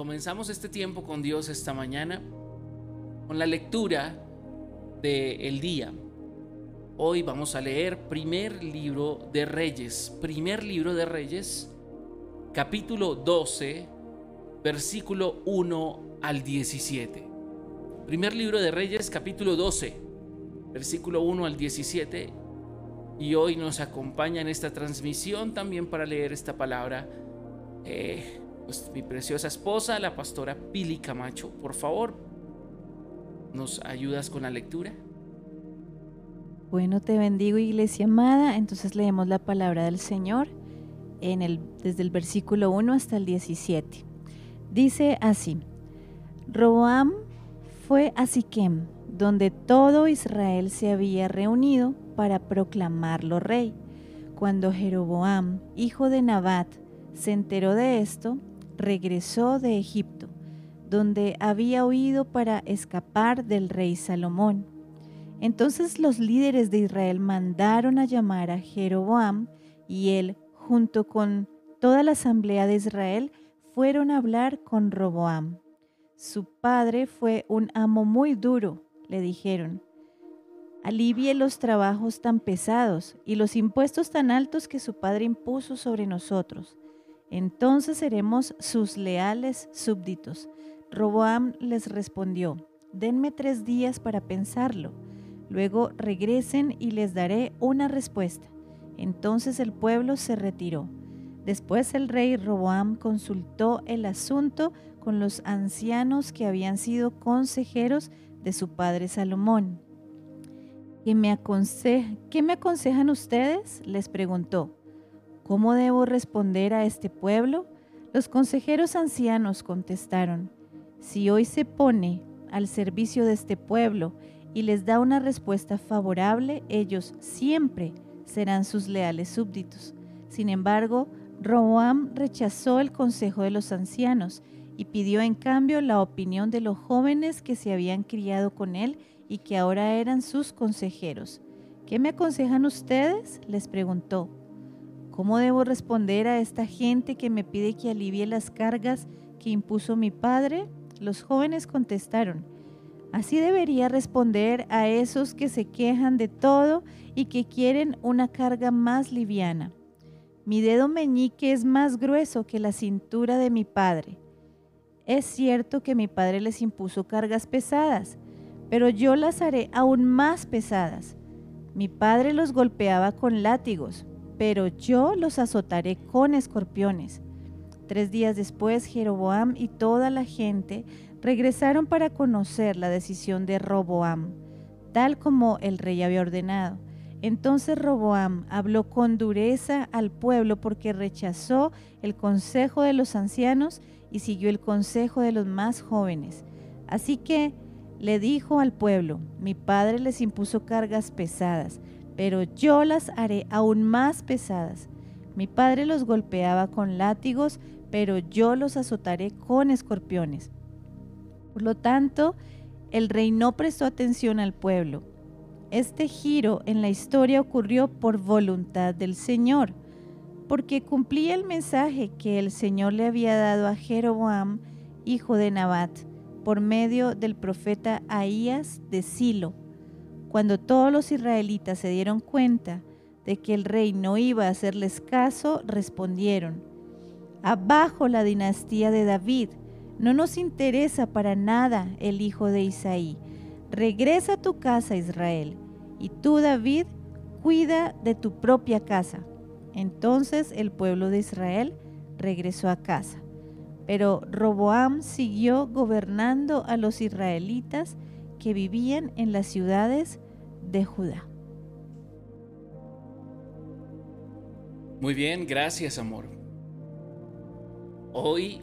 comenzamos este tiempo con Dios esta mañana con la lectura del día. Hoy vamos a leer primer libro de Reyes, primer libro de Reyes, capítulo 12, versículo 1 al 17. Primer libro de Reyes, capítulo 12, versículo 1 al 17. Y hoy nos acompaña en esta transmisión también para leer esta palabra eh, pues, mi preciosa esposa, la pastora Pili Camacho. Por favor, ¿Nos ayudas con la lectura? Bueno, te bendigo iglesia amada. Entonces leemos la palabra del Señor en el, desde el versículo 1 hasta el 17. Dice así, Roboam fue a Siquem, donde todo Israel se había reunido para proclamarlo rey. Cuando Jeroboam, hijo de Nabat, se enteró de esto, regresó de Egipto donde había huido para escapar del rey Salomón. Entonces los líderes de Israel mandaron a llamar a Jeroboam y él, junto con toda la asamblea de Israel, fueron a hablar con Roboam. Su padre fue un amo muy duro, le dijeron. Alivie los trabajos tan pesados y los impuestos tan altos que su padre impuso sobre nosotros. Entonces seremos sus leales súbditos Roboam les respondió, denme tres días para pensarlo, luego regresen y les daré una respuesta. Entonces el pueblo se retiró. Después el rey Roboam consultó el asunto con los ancianos que habían sido consejeros de su padre Salomón. ¿Qué me, ¿Qué me aconsejan ustedes? les preguntó. ¿Cómo debo responder a este pueblo? Los consejeros ancianos contestaron, si hoy se pone al servicio de este pueblo y les da una respuesta favorable, ellos siempre serán sus leales súbditos. Sin embargo, Roboam rechazó el consejo de los ancianos y pidió en cambio la opinión de los jóvenes que se habían criado con él y que ahora eran sus consejeros. ¿Qué me aconsejan ustedes? les preguntó. ¿Cómo debo responder a esta gente que me pide que alivie las cargas que impuso mi padre? Los jóvenes contestaron, así debería responder a esos que se quejan de todo y que quieren una carga más liviana. Mi dedo meñique es más grueso que la cintura de mi padre. Es cierto que mi padre les impuso cargas pesadas, pero yo las haré aún más pesadas. Mi padre los golpeaba con látigos, pero yo los azotaré con escorpiones. Tres días después, Jeroboam y toda la gente regresaron para conocer la decisión de Roboam, tal como el rey había ordenado. Entonces Roboam habló con dureza al pueblo porque rechazó el consejo de los ancianos y siguió el consejo de los más jóvenes. Así que le dijo al pueblo, mi padre les impuso cargas pesadas, pero yo las haré aún más pesadas. Mi padre los golpeaba con látigos, pero yo los azotaré con escorpiones. Por lo tanto, el rey no prestó atención al pueblo. Este giro en la historia ocurrió por voluntad del Señor, porque cumplía el mensaje que el Señor le había dado a Jeroboam, hijo de Nabat, por medio del profeta Ahías de Silo. Cuando todos los israelitas se dieron cuenta de que el rey no iba a hacerles caso, respondieron, Abajo la dinastía de David. No nos interesa para nada el hijo de Isaí. Regresa a tu casa, Israel. Y tú, David, cuida de tu propia casa. Entonces el pueblo de Israel regresó a casa. Pero Roboam siguió gobernando a los israelitas que vivían en las ciudades de Judá. Muy bien, gracias amor. Hoy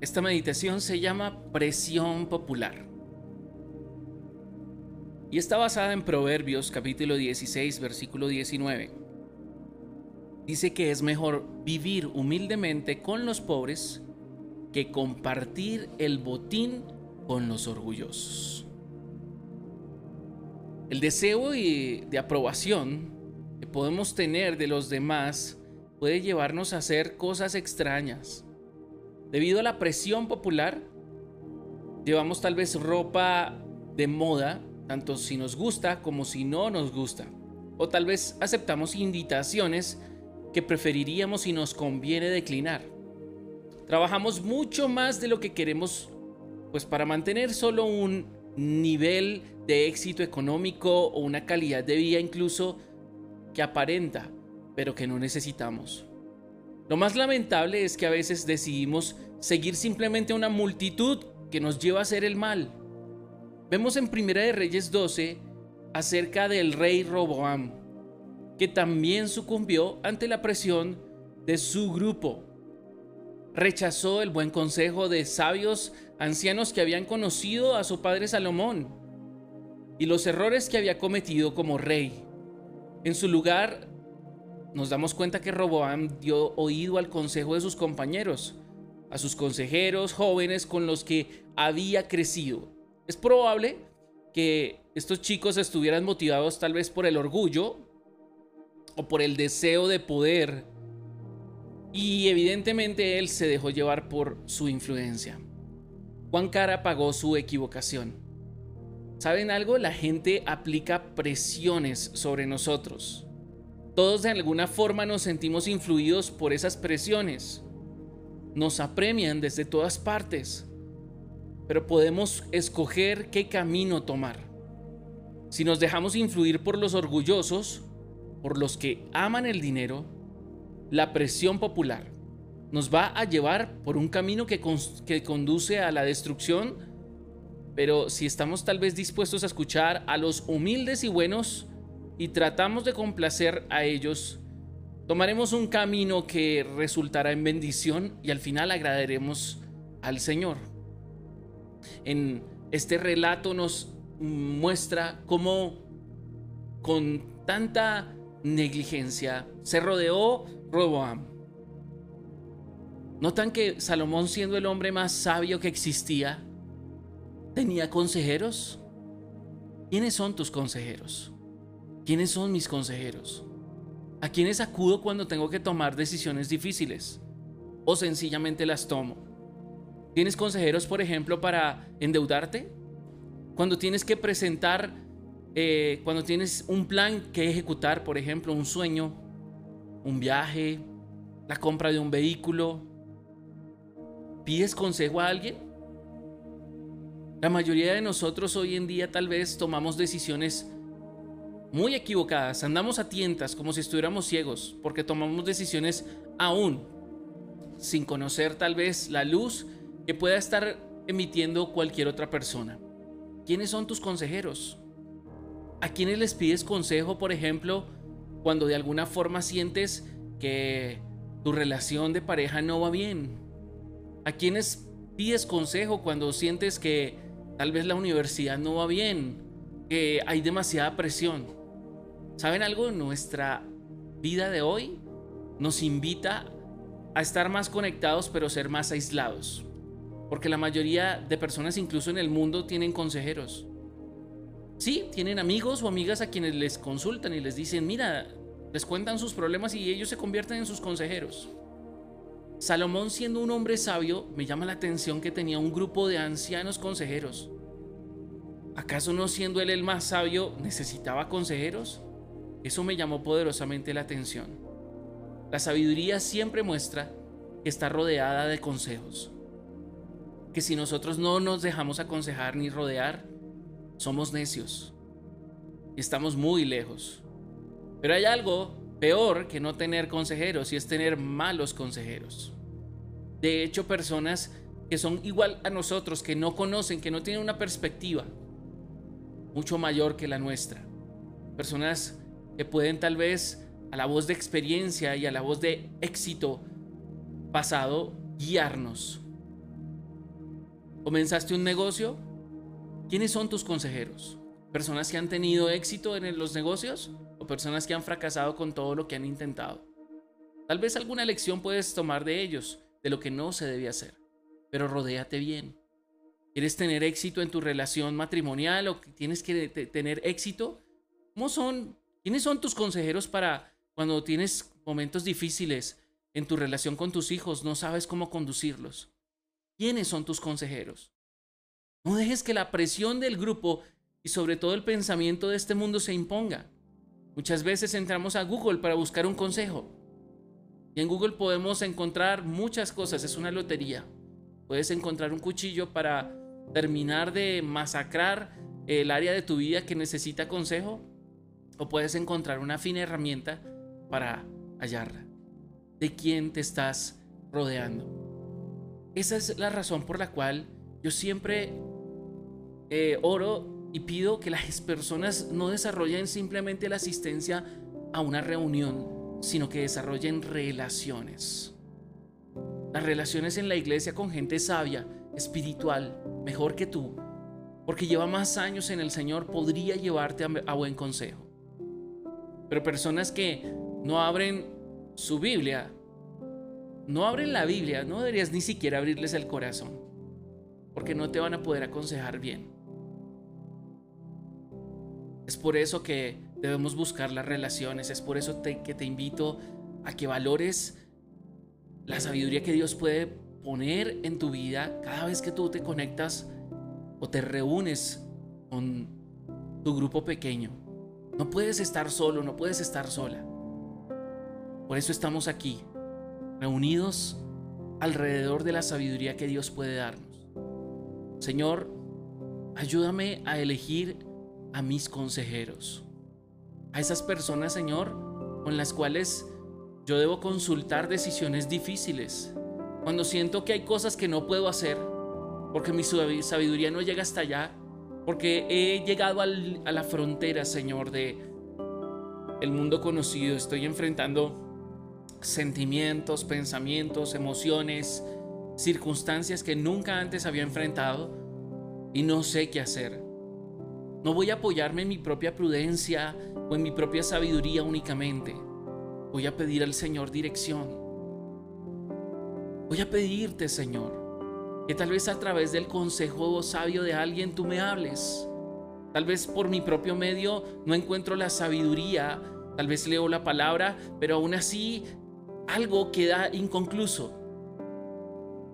esta meditación se llama presión popular. Y está basada en Proverbios capítulo 16, versículo 19. Dice que es mejor vivir humildemente con los pobres que compartir el botín con los orgullosos. El deseo de aprobación que podemos tener de los demás puede llevarnos a hacer cosas extrañas. Debido a la presión popular, llevamos tal vez ropa de moda, tanto si nos gusta como si no nos gusta. O tal vez aceptamos invitaciones que preferiríamos si nos conviene declinar. Trabajamos mucho más de lo que queremos, pues para mantener solo un nivel de éxito económico o una calidad de vida incluso que aparenta, pero que no necesitamos. Lo más lamentable es que a veces decidimos seguir simplemente una multitud que nos lleva a hacer el mal. Vemos en Primera de Reyes 12 acerca del rey Roboam, que también sucumbió ante la presión de su grupo. Rechazó el buen consejo de sabios ancianos que habían conocido a su padre Salomón y los errores que había cometido como rey. En su lugar, nos damos cuenta que Roboam dio oído al consejo de sus compañeros, a sus consejeros jóvenes con los que había crecido. Es probable que estos chicos estuvieran motivados tal vez por el orgullo o por el deseo de poder y evidentemente él se dejó llevar por su influencia. Juan Cara pagó su equivocación. ¿Saben algo? La gente aplica presiones sobre nosotros. Todos de alguna forma nos sentimos influidos por esas presiones. Nos apremian desde todas partes, pero podemos escoger qué camino tomar. Si nos dejamos influir por los orgullosos, por los que aman el dinero, la presión popular nos va a llevar por un camino que, conduce a la destrucción, pero si estamos tal vez dispuestos a escuchar a los humildes y buenos y tratamos de complacer a ellos, tomaremos un camino que resultará en bendición y al final agradaremos al Señor. En este relato nos muestra cómo con tanta negligencia se rodeó Roboam ¿Notan que Salomón, siendo el hombre más sabio que existía, tenía consejeros? ¿Quiénes son tus consejeros? ¿Quiénes son mis consejeros? ¿A quiénes acudo cuando tengo que tomar decisiones difíciles? ¿O sencillamente las tomo? ¿Tienes consejeros, por ejemplo, para endeudarte? Cuando tienes que presentar, eh, cuando tienes un plan que ejecutar, por ejemplo, un sueño, un viaje, la compra de un vehículo, ¿Pides consejo a alguien? La mayoría de nosotros hoy en día tal vez tomamos decisiones muy equivocadas, andamos a tientas como si estuviéramos ciegos, porque tomamos decisiones aún sin conocer tal vez la luz que pueda estar emitiendo cualquier otra persona. ¿Quiénes son tus consejeros? ¿A quiénes les pides consejo, por ejemplo, cuando de alguna forma sientes que tu relación de pareja no va bien? ¿A quiénes pides consejo cuando sientes que tal vez la universidad no va bien? Que hay demasiada presión. ¿Saben algo? Nuestra vida de hoy nos invita a estar más conectados pero ser más aislados. Porque la mayoría de personas incluso en el mundo tienen consejeros. Sí, tienen amigos o amigas a quienes les consultan y les dicen, mira, les cuentan sus problemas y ellos se convierten en sus consejeros. Salomón siendo un hombre sabio, me llama la atención que tenía un grupo de ancianos consejeros. ¿Acaso no siendo él el más sabio necesitaba consejeros? Eso me llamó poderosamente la atención. La sabiduría siempre muestra que está rodeada de consejos. Que si nosotros no nos dejamos aconsejar ni rodear, somos necios. Y estamos muy lejos. Pero hay algo Peor que no tener consejeros y es tener malos consejeros. De hecho, personas que son igual a nosotros, que no conocen, que no tienen una perspectiva mucho mayor que la nuestra. Personas que pueden tal vez a la voz de experiencia y a la voz de éxito pasado guiarnos. ¿Comenzaste un negocio? ¿Quiénes son tus consejeros? ¿Personas que han tenido éxito en los negocios? o personas que han fracasado con todo lo que han intentado. Tal vez alguna lección puedes tomar de ellos, de lo que no se debe hacer, pero rodéate bien. ¿Quieres tener éxito en tu relación matrimonial o tienes que tener éxito? ¿Cómo son? ¿Quiénes son tus consejeros para cuando tienes momentos difíciles en tu relación con tus hijos, no sabes cómo conducirlos? quiénes son tus consejeros. No dejes que la presión del grupo y sobre todo el pensamiento de este mundo se imponga. Muchas veces entramos a Google para buscar un consejo. Y en Google podemos encontrar muchas cosas, es una lotería. Puedes encontrar un cuchillo para terminar de masacrar el área de tu vida que necesita consejo. O puedes encontrar una fina herramienta para hallarla. ¿De quién te estás rodeando? Esa es la razón por la cual yo siempre eh, oro y pido que las personas no desarrollen simplemente la asistencia a una reunión, sino que desarrollen relaciones. Las relaciones en la iglesia con gente sabia, espiritual, mejor que tú, porque lleva más años en el Señor, podría llevarte a, buen consejo. Pero personas que no abren su Biblia, no abren la Biblia, no deberías ni siquiera abrirles el corazón, porque no te van a poder aconsejar bien. Es por eso que debemos buscar las relaciones, es por eso que te invito a que valores la sabiduría que Dios puede poner en tu vida cada vez que tú te conectas o te reúnes con tu grupo pequeño. No puedes estar solo, no puedes estar sola. Por eso estamos aquí, reunidos alrededor de la sabiduría que Dios puede darnos. Señor, ayúdame a elegir a mis consejeros, a esas personas, Señor, con las cuales yo debo consultar decisiones difíciles, cuando siento que hay cosas que no puedo hacer, porque mi sabiduría no llega hasta allá, porque he llegado a la frontera, Señor, de el mundo conocido, estoy enfrentando sentimientos, pensamientos, emociones, circunstancias que nunca antes había enfrentado y no sé qué hacer. No voy a apoyarme en mi propia prudencia o en mi propia sabiduría únicamente. Voy a pedir al Señor dirección. Voy a pedirte, Señor, que tal vez a través del consejo sabio de alguien tú me hables. Tal vez por mi propio medio no encuentro la sabiduría, tal vez leo la palabra, pero aún así algo queda inconcluso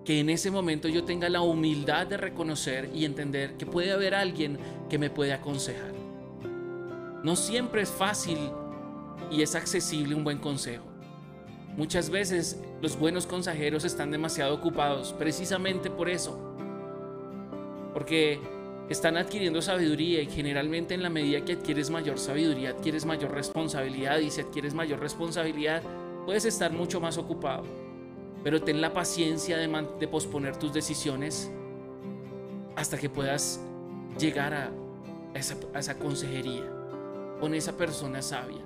que en ese momento yo tenga la humildad de reconocer y entender que puede haber alguien que me puede aconsejar. No siempre es fácil y es accesible un buen consejo. Muchas veces los buenos consejeros están demasiado ocupados precisamente por eso. Porque están adquiriendo sabiduría y generalmente en la medida que adquieres mayor sabiduría, adquieres mayor responsabilidad y si adquieres mayor responsabilidad, puedes estar mucho más ocupado pero ten la paciencia de, posponer tus decisiones hasta que puedas llegar a esa consejería con esa persona sabia.